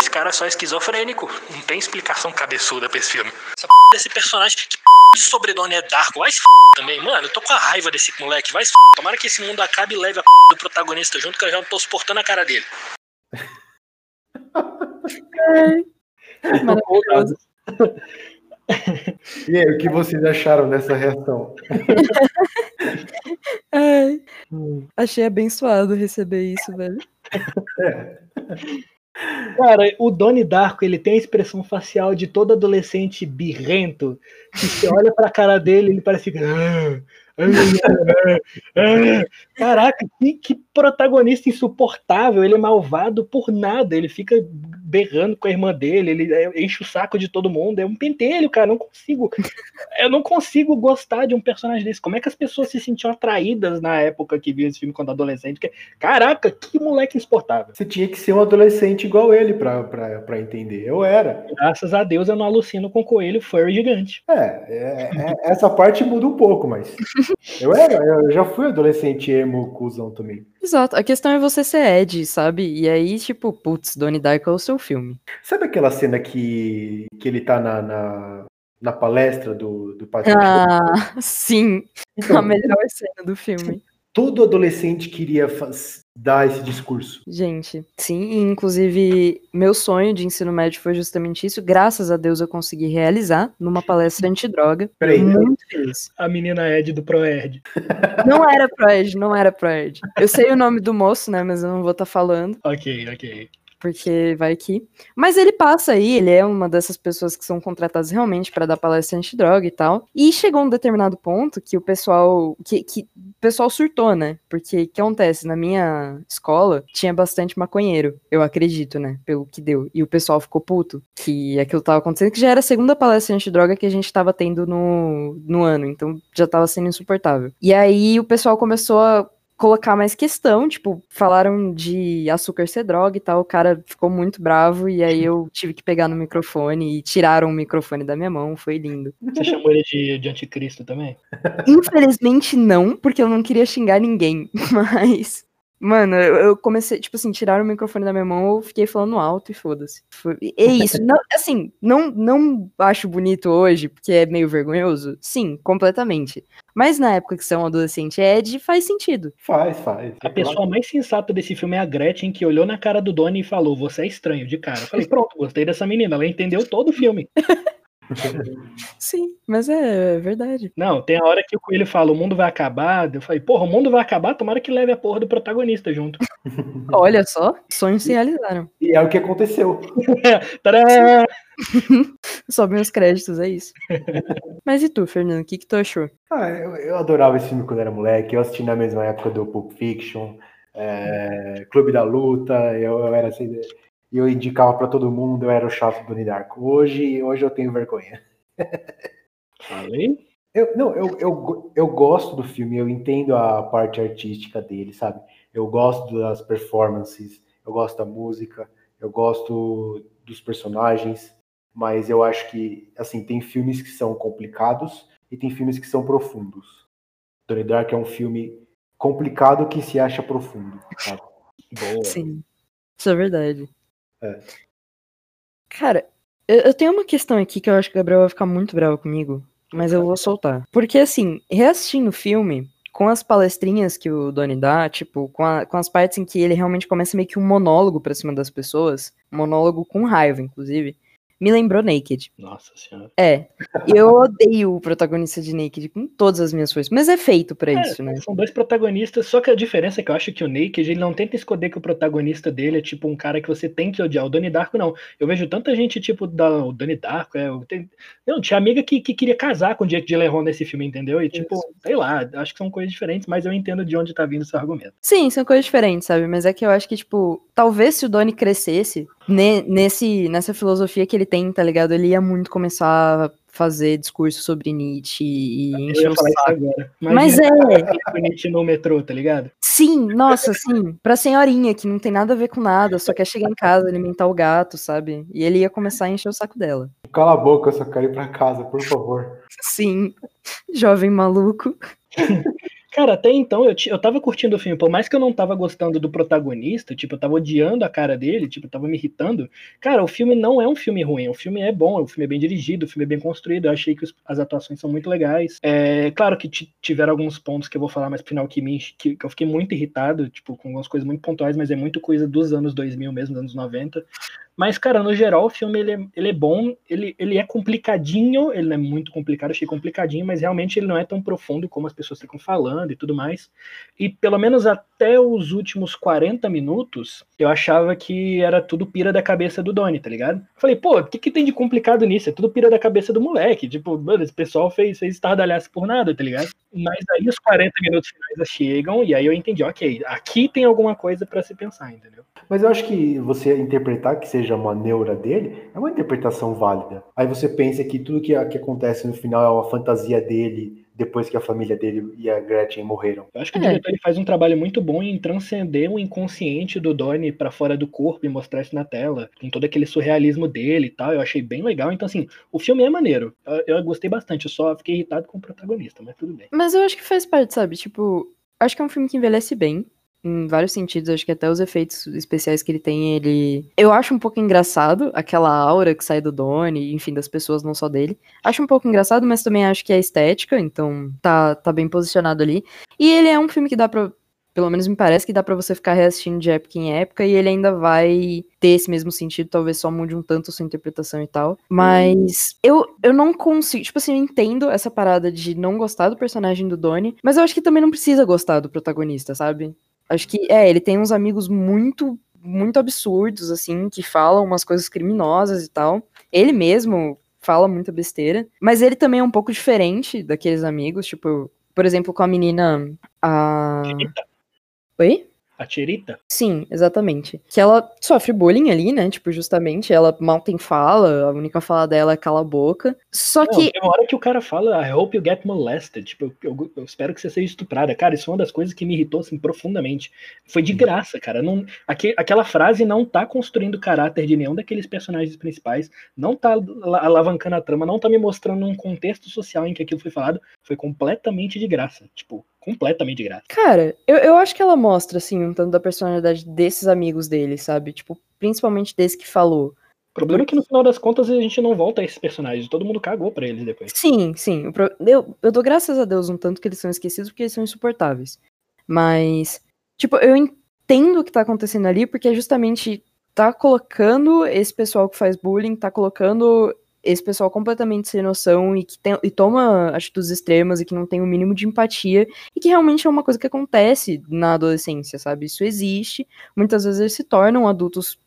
esse cara é só esquizofrênico. Não tem explicação cabeçuda pra esse filme. Essa p... desse personagem. Que p... de sobrenome é Darko? Vai se f... também. Mano, eu tô com a raiva desse moleque. Vai se f... Tomara que esse mundo acabe e leve a p... do protagonista junto, que eu já não tô suportando a cara dele. Maravilhoso. E aí, o que vocês acharam dessa reação? Ai, achei abençoado receber isso, velho. É. Cara, o Donnie Darko, ele tem a expressão facial de todo adolescente birrento, que você olha pra cara dele, ele parece que... Ah, Caraca, que, que, protagonista insuportável. Ele é malvado por nada. Ele fica berrando com a irmã dele, ele é, enche o saco de todo mundo. É um pentelho, cara. Não consigo. Eu não consigo gostar de um personagem desse. Como é que as pessoas se sentiam atraídas na época que viu esse filme quando adolescente? Caraca, que moleque insuportável. Você tinha que ser um adolescente igual ele pra, pra, pra entender. Eu era. Graças a Deus eu não alucino com coelho furry gigante. É, é, é essa parte muda um pouco, mas. Eu era, eu já fui adolescente emo, cuzão também. Exato, a questão é você ser Ed, sabe? E aí, tipo, putz, Donnie Darko é o seu filme. Sabe aquela cena que, que ele tá na, na, na palestra do, do Patrick? Ah, sim. Então, a melhor cena do filme. Todo adolescente queria dar esse discurso. Gente, sim, inclusive meu sonho de ensino médio foi justamente isso. Graças a Deus eu consegui realizar numa palestra antidroga. Peraí, muito feliz. A menina Ed do Proerd. Não era Proerd, não era Proerd. Eu sei o nome do moço, né, mas eu não vou estar tá falando. Ok, ok porque vai que. Mas ele passa aí, ele é uma dessas pessoas que são contratadas realmente para dar palestra anti-droga e tal. E chegou um determinado ponto que o pessoal. Que, que o pessoal surtou, né? Porque o que acontece? Na minha escola tinha bastante maconheiro, eu acredito, né? Pelo que deu. E o pessoal ficou puto que aquilo tava acontecendo, que já era a segunda palestra anti-droga que a gente tava tendo no, no ano, então já tava sendo insuportável. E aí o pessoal começou a colocar mais questão, tipo, falaram de açúcar ser droga e tal, o cara ficou muito bravo e aí eu tive que pegar no microfone e tiraram o microfone da minha mão, foi lindo. Você chamou ele de, de anticristo também? Infelizmente não, porque eu não queria xingar ninguém, mas Mano, eu, comecei, tipo assim, tiraram o microfone da minha mão, eu fiquei falando alto e foda-se. É isso. Não, assim, não, não acho bonito hoje, porque é meio vergonhoso. Sim, completamente. Mas na época que você é um adolescente Ed, faz sentido. Faz, faz. A pessoa mais sensata desse filme é a Gretchen, que olhou na cara do Donnie e falou: Você é estranho, de cara. Eu falei: Pronto, gostei dessa menina. Ela entendeu todo o filme. Sim, mas é verdade. Não, tem a hora que o Coelho fala, o mundo vai acabar. Eu falei, porra, o mundo vai acabar, tomara que leve a porra do protagonista junto. Olha só, sonhos se realizaram. E é o que aconteceu. Sobem os créditos, é isso. Mas e tu, Fernando, o que, que tu achou? Ah, eu, eu adorava esse filme quando era moleque. Eu assisti na mesma época do Pulp Fiction, é, Clube da Luta. Eu, eu era assim, e eu indicava para todo mundo, eu era o chato do Donnie Darko. Hoje, hoje eu tenho vergonha. Falei? Eu, não, eu, eu, eu gosto do filme, eu entendo a parte artística dele, sabe? Eu gosto das performances, eu gosto da música, eu gosto dos personagens, mas eu acho que, assim, tem filmes que são complicados e tem filmes que são profundos. Donnie Dark é um filme complicado que se acha profundo, sabe? Boa. Sim, isso é verdade. É. Cara, eu, eu, tenho uma questão aqui que eu acho que o Gabriel vai ficar muito bravo comigo, mas eu vou soltar. Porque, assim, reassistindo o filme, com as palestrinhas que o Donnie dá, tipo, com, a, com as partes em que ele realmente começa meio que um monólogo pra cima das pessoas, um monólogo com raiva, inclusive, me lembrou Naked. Nossa senhora. É. Eu odeio o protagonista de Naked com todas as minhas forças, mas é feito pra É, isso, né? São dois protagonistas, só que a diferença é que eu acho que o Naked, ele não tenta esconder que o protagonista dele é tipo um cara que você tem que odiar. O Donnie Darko, não. Eu vejo tanta gente, tipo, da, o Donnie Darko, é, tenho- não, tinha amiga que, que queria casar com o Jake Gyllenhaal nesse filme, entendeu? E tipo, sei lá, acho que são coisas diferentes, mas eu entendo de onde tá vindo esse argumento. Sim, são coisas diferentes, sabe? Mas é que eu acho que, tipo, talvez se o Donnie crescesse ne- nesse, nessa filosofia que ele tem, tá ligado? Ele ia muito começar a fazer discurso sobre Nietzsche e Eu encher ia o falar isso saco. agora. Mas é, o Nietzsche no metrô, tá ligado? sim, nossa, sim. Pra senhorinha, que não tem nada a ver com nada, só quer chegar em casa, alimentar o gato, sabe? E ele ia começar a encher o saco dela. Cala a boca, eu só quero ir pra casa, por favor. Sim, jovem maluco. Cara, até então eu, eu tava curtindo o filme, por mais que eu não tava gostando do protagonista, tipo, eu tava odiando a cara dele, tipo, tava me irritando. Cara, o filme não é um filme ruim, o filme é bom, o filme é bem dirigido, o filme é bem construído, eu achei que os- as atuações são muito legais. É, claro que ti- tiveram alguns pontos que eu vou falar mais pro final que, me, que, que eu fiquei muito irritado, tipo, com algumas coisas muito pontuais, mas é muito coisa dos anos 2000 mesmo, dos anos 90. Mas, cara, no geral, o filme ele é, ele é bom, ele, ele é complicadinho, ele não é muito complicado, achei complicadinho, mas realmente ele não é tão profundo como as pessoas ficam falando e tudo mais. E pelo menos até os últimos 40 minutos, eu achava que era tudo pira da cabeça do Donnie, tá ligado? Falei, pô, o que, que tem de complicado nisso? É tudo pira da cabeça do moleque. Tipo, mano, esse pessoal fez, fez estardalhaço por nada, tá ligado? Mas aí os 40 minutos finais chegam e aí eu entendi, ok, aqui tem alguma coisa pra se pensar, entendeu? Mas eu acho que você interpretar que seja uma neura dele é uma interpretação válida. Aí você pensa que tudo que, que acontece no final é uma fantasia dele depois que a família dele e a Gretchen morreram. Eu acho que o É. diretor ele faz um trabalho muito bom em transcender o inconsciente do Donnie pra fora do corpo e mostrar isso na tela, com todo aquele surrealismo dele e tal. Eu achei bem legal. Então, assim, o filme é maneiro. Eu, eu gostei bastante. Eu só fiquei irritado com o protagonista, mas tudo bem. Mas eu acho que faz parte, sabe? Tipo, acho que é um filme que envelhece bem. Em vários sentidos, acho que até os efeitos especiais que ele tem, ele. Eu acho um pouco engraçado aquela aura que sai do Donnie, enfim, das pessoas, não só dele. Acho um pouco engraçado, mas também acho que é estética, então tá, tá bem posicionado ali. E ele é um filme que dá pra. Pelo menos me parece que dá pra você ficar reassistindo de época em época e ele ainda vai ter esse mesmo sentido, talvez só mude um tanto sua interpretação e tal. Mas eu, eu não consigo. Tipo assim, eu entendo essa parada de não gostar do personagem do Donnie, mas eu acho que também não precisa gostar do protagonista, sabe? Acho que, é, ele tem uns amigos muito, muito absurdos, assim, que falam umas coisas criminosas e tal. Ele mesmo fala muita besteira, mas ele também é um pouco diferente daqueles amigos, tipo, por exemplo, com a menina. A. Oi? A Tirita? Sim, exatamente. Que ela sofre bullying ali, né? Tipo, justamente, ela mal tem fala, a única fala dela é cala a boca. Só Não, que. tem uma hora que o cara fala, I hope you get molested. Tipo, eu, eu- eu espero que você seja estuprada. Cara, isso é uma das coisas que me irritou, assim, profundamente. Foi de graça, cara. Não, aque- aquela frase não tá construindo o caráter de nenhum daqueles personagens principais, não tá ala- alavancando a trama, não tá me mostrando um contexto social em que aquilo foi falado. Foi completamente de graça. Tipo, completamente de graça. Cara, eu, eu acho que ela mostra, assim, um tanto da personalidade desses amigos dele, sabe? Tipo, principalmente desse que falou. O problema é que no final das contas a gente não volta a esses personagens. Todo mundo cagou pra eles depois. Sim, sim. Eu, eu dou graças a Deus um tanto que eles são esquecidos porque eles são insuportáveis. Mas, tipo, eu entendo o que tá acontecendo ali porque é justamente tá colocando esse pessoal que faz bullying, tá colocando esse pessoal completamente sem noção e que tem, e toma atitudes extremas e que não tem o mínimo de empatia e que realmente é uma coisa que acontece na adolescência, sabe? Isso existe. Muitas vezes eles se tornam adultos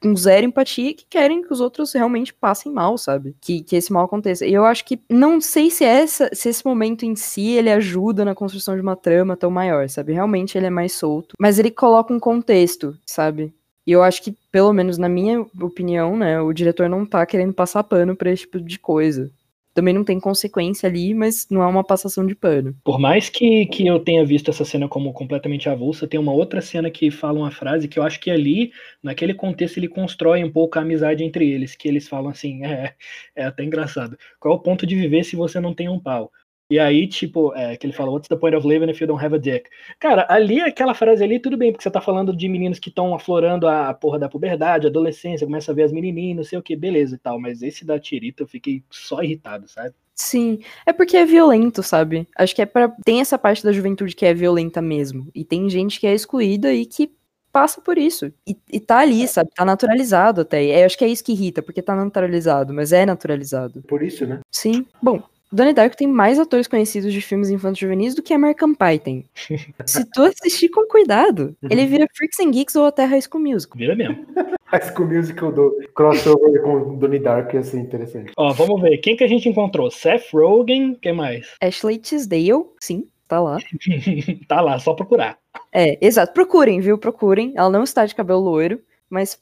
com zero empatia e que querem que os outros realmente passem mal, sabe? Que, que esse mal aconteça. E eu acho que não sei se essa se esse momento em si ele ajuda na construção de uma trama tão maior, sabe? Realmente ele é mais solto, mas ele coloca um contexto, sabe? E eu acho que, pelo menos na minha opinião, né, o diretor não tá querendo passar pano pra esse tipo de coisa. Também não tem consequência ali, mas não é uma passação de pano. Por mais que, que eu tenha visto essa cena como completamente avulsa, tem uma outra cena que fala uma frase que eu acho que ali, naquele contexto, ele constrói um pouco a amizade entre eles, que eles falam assim, é, é até engraçado. Qual é o ponto de viver se você não tem um pau? E aí, tipo, é, que ele fala, what's the point of living if you don't have a dick? Cara, ali, aquela frase ali, tudo bem, porque você tá falando de meninos que estão aflorando a porra da puberdade, adolescência, começa a ver as menininhas, não sei o que, beleza e tal, mas esse da Tirita eu fiquei só irritado, sabe? Sim, é porque é violento, sabe? Acho que é para tem essa parte da juventude que é violenta mesmo, e tem gente que é excluída e que passa por isso. E, e tá ali, sabe? Tá naturalizado até. E eu acho que é isso que irrita, porque tá naturalizado, mas é naturalizado. Por isso, né? Sim. Bom, Donnie Darko tem mais atores conhecidos de filmes infantos juvenis do que American Pie tem. Se tu assistir com cuidado, ele vira Freaks and Geeks ou até High School Musical. Vira mesmo. High School Musical do crossover com Donnie Dark ia ser interessante. Ó, vamos ver. Quem que a gente encontrou? Seth Rogen, quem mais? Ashley Tisdale, sim, tá lá. tá lá, só procurar. É, exato. Procurem, viu? Procurem. Ela não está de cabelo loiro, mas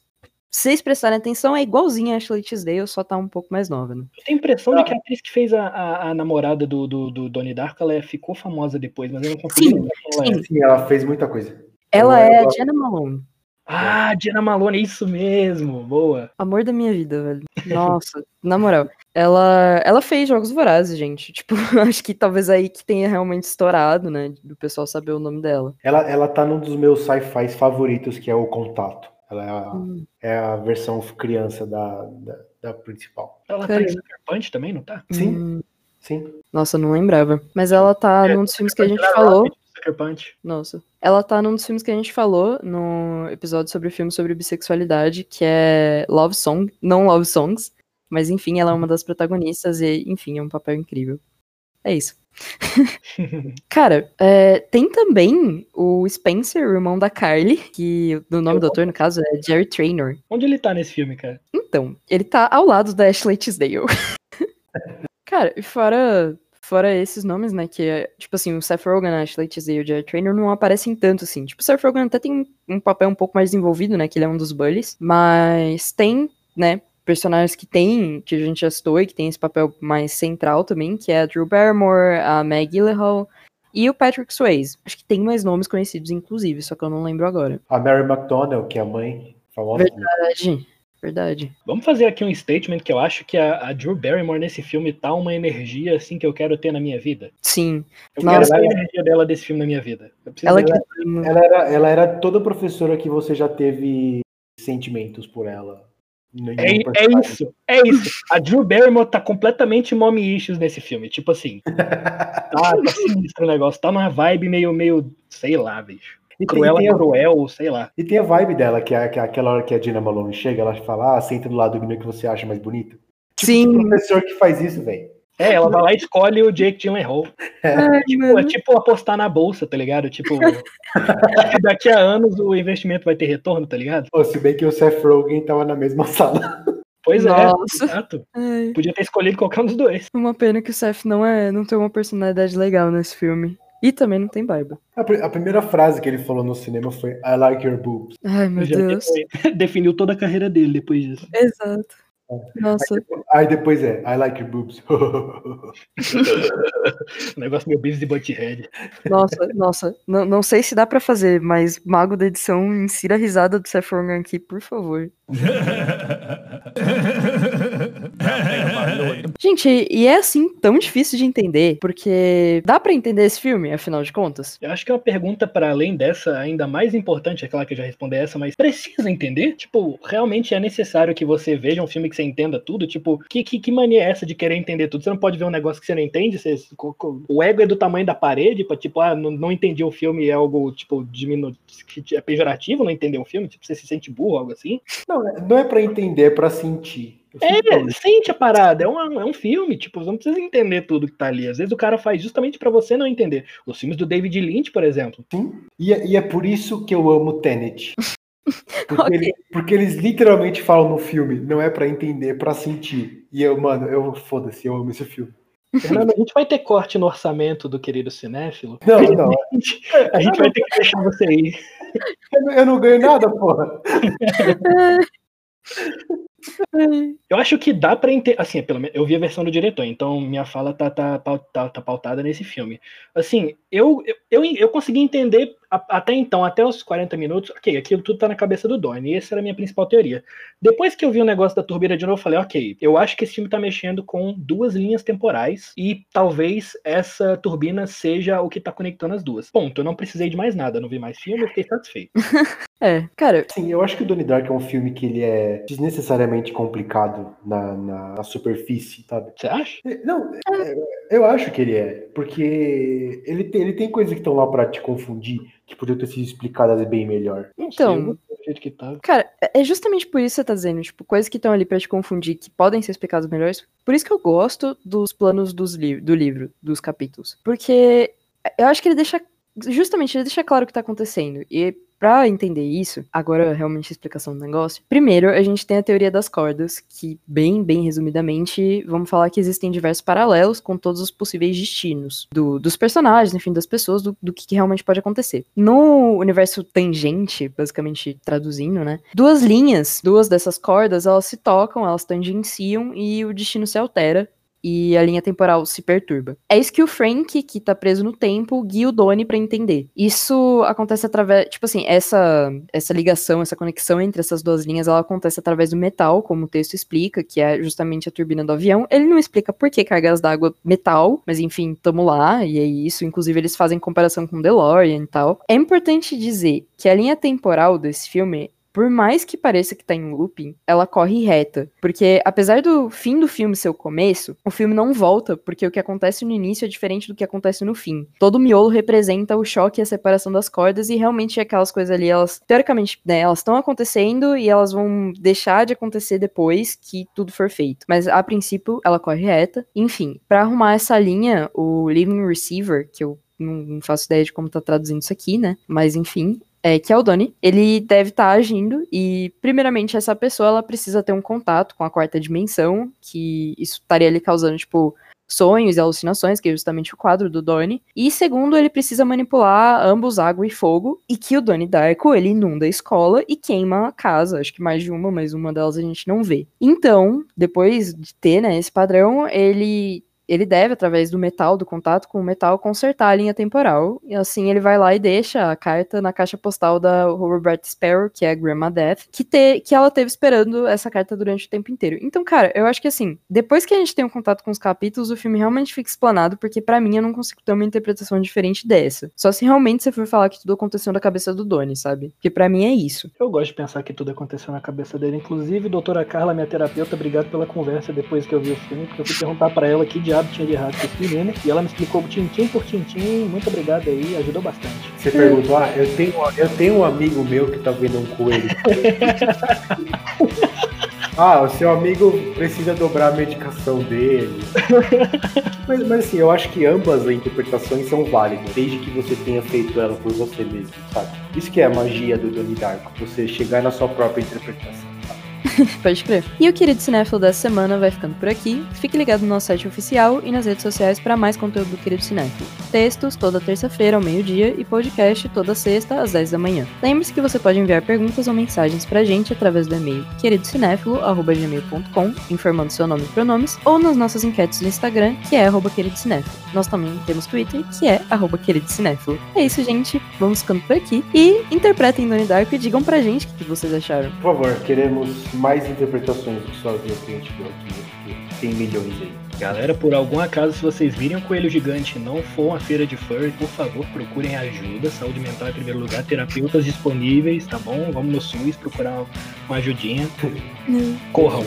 se vocês prestarem atenção, é igualzinha a Ashley Tisdale, só tá um pouco mais nova, né? Eu tenho a impressão de que a atriz que fez a, a, a namorada do, do, do Donnie Darko, ela ficou famosa depois, mas eu não consigo Sim, lembrar quem ela é. sim. Sim, ela fez muita coisa. Ela Eu- é a Jenna Malone. Ah, Diana Malone, é isso mesmo. Boa. Amor da minha vida, velho. Nossa, na moral. Ela, ela fez Jogos Vorazes, gente. Tipo, acho que talvez aí que tenha realmente estourado, né? Do pessoal saber o nome dela. Ela, ela tá num dos meus sci-fi favoritos, que é o Contato. Ela é a, Hum. é a versão criança da, da, da principal. Ela tá em Sucker Punch também, não tá? Sim, Hum, sim. nossa, não lembrava. Mas ela tá É, num dos filmes que a gente falou. é Sucker Punch. Nossa. Ela tá num dos filmes que a gente falou no episódio sobre o filme sobre bissexualidade, que é Love Song, não Love Songs. Mas enfim, ela é uma das protagonistas e, enfim, é um papel incrível. É isso. Cara, é, tem também o Spencer, o irmão da Carly, que o nome do ator, no caso, é Jerry Traynor. Onde ele tá nesse filme, cara? Então, ele tá ao lado da Ashley Tisdale. Cara, e fora, fora esses nomes, né, que é, tipo assim, o Seth Rogen, a Ashley Tisdale e o Jerry Traynor não aparecem tanto, assim. Tipo, o Seth Rogen até tem um, um papel um pouco mais desenvolvido, né, que ele é um dos bullies, mas tem, né, personagens que tem, que a gente já citou e que tem esse papel mais central também, que é a Drew Barrymore, a Meg Gyllenhaal e o Patrick Swayze. Acho que tem mais nomes conhecidos, inclusive, só que eu não lembro agora. A Mary McDonnell, que é a mãe famosa. Verdade, verdade. Vamos fazer aqui um statement que eu acho que a, a Drew Barrymore nesse filme tá uma energia assim que eu quero ter na minha vida. Sim, Eu Nossa. quero ter a energia dela desse filme na minha vida. Ela dela. que... Ela era, ela era toda professora que você já teve sentimentos por ela. É, é isso, é isso. A Drew Barrymore tá completamente mommy issues nesse filme. Tipo assim, tá, tá sinistro o negócio. Tá numa vibe meio, meio, sei lá, bicho. E tem, Cruela, tem a, cruel, sei lá. e tem a vibe dela, que é, que é aquela hora que a Dina Malone chega, ela fala, ah, senta do lado do menino que você acha mais bonito. Tipo, Sim. que professor que faz isso, velho. É, ela vai lá e escolhe o Jake Gyllenhaal. Ai, Tipo, é tipo apostar na bolsa, tá ligado? Tipo, daqui a anos o investimento vai ter retorno, tá ligado? Pô, se bem que o Seth Rogen tava na mesma sala. Pois Nossa. é, exato. Ai, Podia ter escolhido qualquer um dos dois. uma pena que o Seth não é, não tem uma personalidade legal nesse filme. E também não tem barba. A, pri- a primeira frase que ele falou no cinema foi I like your boobs. Ai, meu Já Deus. definiu toda a carreira dele depois disso. Exato. Nossa, Aí depois é I like your boobs. O negócio meio Beavis e Butthead. nossa, nossa. Não, não sei se dá pra fazer, mas Mago da Edição, insira a risada do Seth Rogen aqui, por favor. Gente, e é assim tão difícil de entender, porque dá pra entender esse filme, afinal de contas? Eu acho que é uma pergunta para além dessa, ainda mais importante, é claro que eu já respondi essa, mas precisa entender? Tipo, realmente é necessário que você veja um filme que você entenda tudo? Tipo, que, que, que mania é essa de querer entender tudo? Você não pode ver um negócio que você não entende? Você- co- co- o ego é do tamanho da parede, pra, tipo, ah, não, não entendi o filme é algo, tipo, diminu... que é pejorativo não entender um filme? Tipo, você se sente burro, algo assim? não, é- não é pra entender, é pra sentir. É, sente a parada, é um, é um filme, tipo, você não precisa entender tudo que tá ali. Às vezes o cara faz justamente pra você não entender. Os filmes do David Lynch, por exemplo. Sim. E, é- e é por isso que eu amo Tenet. Porque, Ok. ele- porque eles literalmente falam no filme, não é pra entender, é pra sentir. E eu, mano, eu foda-se, eu amo esse filme. Fernando, a gente vai ter corte no orçamento do querido cinéfilo. Não, não, A gente, a gente vai ter que deixar você ir. não- eu não ganho nada, porra. Eu acho que dá pra entender. Assim, pelo menos eu vi a versão do diretor, então minha fala tá, tá, tá, tá pautada nesse filme. Assim, eu, eu, eu consegui entender até então, até os 40 minutos, ok, aquilo tudo tá na cabeça do Donnie, e essa era a minha principal teoria. Depois que eu vi o negócio da turbina de novo, eu falei, ok, eu acho que esse filme tá mexendo com duas linhas temporais, e talvez essa turbina seja o que tá conectando as duas. Ponto, eu não precisei de mais nada, não vi mais filme, eu fiquei satisfeito. É, cara, Sim, eu acho que o Donnie Dark é um filme que ele é desnecessariamente complicado na, na, na superfície, sabe? Você acha? Não, é, eu acho que ele é, porque ele tem, ele tem coisas que estão lá pra te confundir, que podiam ter sido explicadas bem melhor. Então- sei, tá. Cara, é é justamente por isso que você tá dizendo, tipo, coisas que estão ali pra te confundir, que podem ser explicadas melhores. Por isso que eu gosto dos planos dos li do livro, dos capítulos. Porque eu acho que ele deixa. Justamente, ele deixa claro o que tá acontecendo. E pra entender isso, agora realmente a explicação do negócio. Primeiro, a gente tem a teoria das cordas, que, bem, bem resumidamente, vamos falar que existem diversos paralelos com todos os possíveis destinos do- dos personagens, enfim, das pessoas, do, do que, que realmente pode acontecer. No universo tangente, basicamente traduzindo, né? Duas linhas, duas dessas cordas, elas se tocam, elas tangenciam e o destino se altera. E a linha temporal se perturba. É isso que o Frank, que tá preso no tempo, guia o Donnie pra entender. Isso acontece através. Tipo assim, essa, essa ligação, essa conexão entre essas duas linhas, ela acontece através do metal, como o texto explica, que é justamente a turbina do avião. Ele não explica por que cargas d'água metal, mas enfim, tamo lá, e é isso. Inclusive, eles fazem comparação com DeLorean e tal. É importante dizer que a linha temporal desse filme por mais que pareça que tá em looping, ela corre reta. Porque apesar do fim do filme ser o começo, o filme não volta, porque o que acontece no início é diferente do que acontece no fim. Todo miolo representa o choque e a separação das cordas, e realmente aquelas coisas ali, elas, teoricamente, né, elas estão acontecendo e elas vão deixar de acontecer depois que tudo for feito. Mas a princípio, ela corre reta. Enfim, pra arrumar essa linha, o Living Receiver, que eu não faço ideia de como tá traduzindo isso aqui, né? Mas enfim, é, que é o Donnie, ele deve estar agindo e, primeiramente, essa pessoa ela precisa ter um contato com a quarta dimensão, que isso estaria ali causando, tipo, sonhos e alucinações, que é justamente o quadro do Donnie. E, segundo, ele precisa manipular ambos água e fogo, e que o Donnie Darko, ele inunda a escola e queima a casa, acho que mais de uma, mas uma delas a gente não vê. Então, depois de ter, né, esse padrão, ele ele deve, através do metal, do contato com o metal, consertar a linha temporal. E assim ele vai lá e deixa a carta na caixa postal da Robert Sparrow, que é a Grandma Death, que, te, que ela teve esperando essa carta durante o tempo inteiro. Então, cara, eu acho que assim, depois que a gente tem um contato com os capítulos, o filme realmente fica explanado, porque pra mim eu não consigo ter uma interpretação diferente dessa. Só se realmente você for falar que tudo aconteceu na cabeça do Donnie, sabe? Porque pra mim é isso. Eu gosto de pensar que tudo aconteceu na cabeça dele. Inclusive, doutora Carla, minha terapeuta, obrigado pela conversa depois que eu vi o filme, porque eu fui perguntar pra ela que diabo tinha de errado com esse menino, e ela me explicou tintim por tintim. Muito obrigado aí, ajudou bastante. Você perguntou, ah, eu tenho, eu tenho um amigo meu que tá vendo um coelho. ah, o seu amigo precisa dobrar a medicação dele. mas, mas assim, eu acho que ambas as interpretações são válidas, desde que você tenha feito ela por você mesmo, sabe? Isso que é a magia do Donnie Darko, você chegar na sua própria interpretação. Pode crer. E o querido cinéfilo dessa semana vai ficando por aqui. Fique ligado no nosso site oficial e nas redes sociais para mais conteúdo do querido cinéfilo. Textos toda terça-feira ao meio-dia e podcast toda sexta às 10 da manhã. Lembre-se que você pode enviar perguntas ou mensagens pra gente através do e-mail queridocinéfilo@gmail.com, informando seu nome e pronomes, ou nas nossas enquetes do Instagram, que é arroba queridocinéfilo. Nós também temos Twitter, que é arroba queridocinéfilo. É isso, gente. Vamos ficando por aqui. E interpretem Donnie Darko e digam pra gente o que vocês acharam. Por favor, queremos mais interpretações do que duas que a gente deu aqui, porque tem milhões aí. Galera, por algum acaso, se vocês virem um coelho gigante e não for uma feira de furry, por favor, procurem ajuda. Saúde mental em primeiro lugar, terapeutas disponíveis, tá bom? Vamos no SUS procurar uma ajudinha. Corram.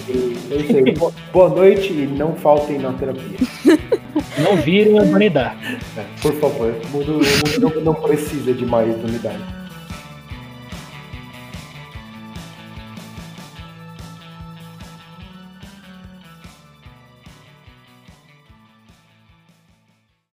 É isso aí. Boa- Boa noite e não faltem na terapia. Não virem a humanidade. É, por favor, o mundo, o mundo não, não precisa de mais unidade.